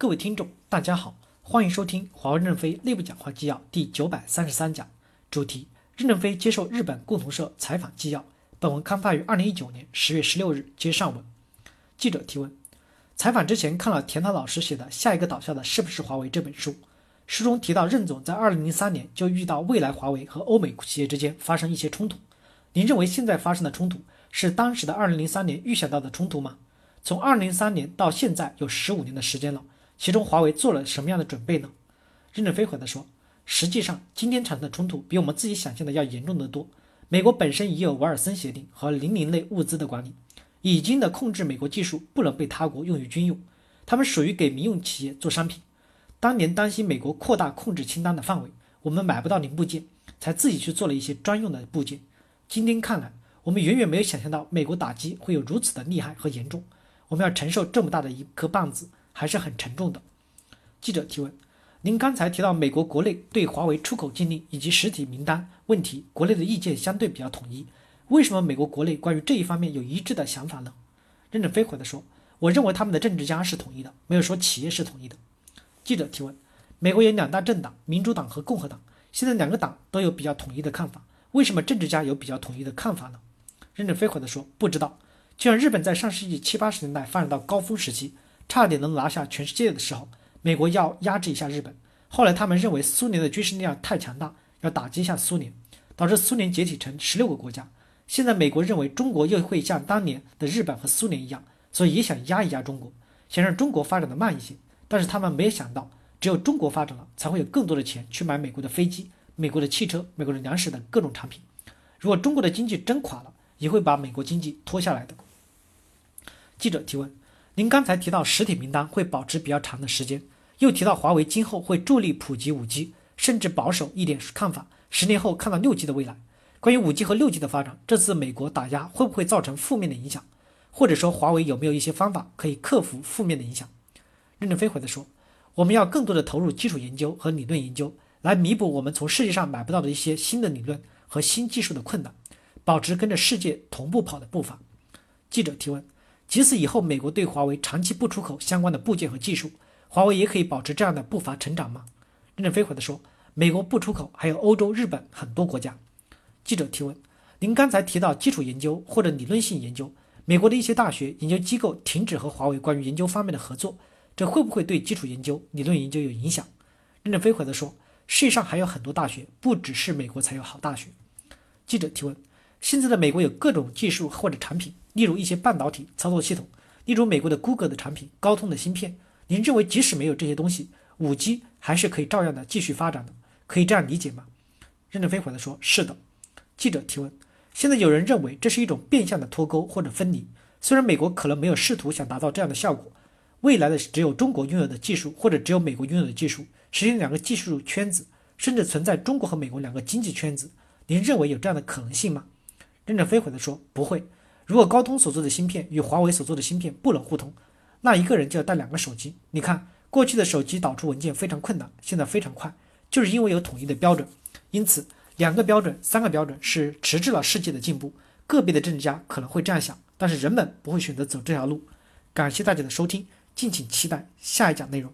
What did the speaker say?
各位听众，大家好，欢迎收听华为任正非内部讲话纪要第九百三十三讲，主题：任正非接受日本共同社采访纪要。本文刊发于二零一九年十月十六日，接上文。记者提问：采访之前看了田涛老师写的《下一个倒下的是不是华为》这本书，书中提到任总在二零零三年就遇到未来华为和欧美企业之间发生一些冲突。您认为现在发生的冲突是当时的二零零三年预想到的冲突吗？从二零零三年到现在有十五年的时间了。其中华为做了什么样的准备呢？任正非回答说：“实际上，今天产生的冲突比我们自己想象的要严重得多。美国本身已有瓦尔森协定和零零类物资的管理，已经的控制美国技术不能被他国用于军用，他们属于给民用企业做商品。当年担心美国扩大控制清单的范围，我们买不到零部件，才自己去做了一些专用的部件。今天看来，我们远远没有想象到美国打击会有如此的厉害和严重。我们要承受这么大的一颗棒子。”还是很沉重的。记者提问：您刚才提到美国国内对华为出口禁令以及实体名单问题，国内的意见相对比较统一，为什么美国国内关于这一方面有一致的想法呢？任正非回答说：“我认为他们的政治家是统一的，没有说企业是统一的。”记者提问：美国有两大政党，民主党和共和党，现在两个党都有比较统一的看法，为什么政治家有比较统一的看法呢？任正非回答说：“不知道。就像日本在上世纪七八十年代发展到高峰时期。”差点能拿下全世界的时候，美国要压制一下日本。后来他们认为苏联的军事力量太强大，要打击一下苏联，导致苏联解体成十六个国家。现在美国认为中国又会像当年的日本和苏联一样，所以也想压一压中国，想让中国发展的慢一些。但是他们没有想到，只有中国发展了，才会有更多的钱去买美国的飞机、美国的汽车、美国的粮食等各种产品。如果中国的经济真垮了，也会把美国经济拖下来的。记者提问。您刚才提到实体名单会保持比较长的时间，又提到华为今后会助力普及五 G，甚至保守一点看法，十年后看到六 G 的未来。关于五 G 和六 G 的发展，这次美国打压会不会造成负面的影响？或者说华为有没有一些方法可以克服负面的影响？任正非回答说：“我们要更多的投入基础研究和理论研究，来弥补我们从世界上买不到的一些新的理论和新技术的困难，保持跟着世界同步跑的步伐。”记者提问。即使以后美国对华为长期不出口相关的部件和技术，华为也可以保持这样的步伐成长吗？任正非回答说：“美国不出口，还有欧洲、日本很多国家。”记者提问：“您刚才提到基础研究或者理论性研究，美国的一些大学研究机构停止和华为关于研究方面的合作，这会不会对基础研究、理论研究有影响？”任正非回答说：“世界上还有很多大学，不只是美国才有好大学。”记者提问。现在的美国有各种技术或者产品，例如一些半导体操作系统，例如美国的 Google 的产品、高通的芯片。您认为即使没有这些东西，五 G 还是可以照样的继续发展的？可以这样理解吗？任正非回答说：“是的。”记者提问：现在有人认为这是一种变相的脱钩或者分离，虽然美国可能没有试图想达到这样的效果，未来的只有中国拥有的技术，或者只有美国拥有的技术，实现两个技术圈子，甚至存在中国和美国两个经济圈子。您认为有这样的可能性吗？任正非回答说：“不会。如果高通所做的芯片与华为所做的芯片不能互通，那一个人就要带两个手机。你看，过去的手机导出文件非常困难，现在非常快，就是因为有统一的标准。因此，两个标准、三个标准是迟滞了世界的进步。个别的政治家可能会这样想，但是人们不会选择走这条路。感谢大家的收听，敬请期待下一讲内容。”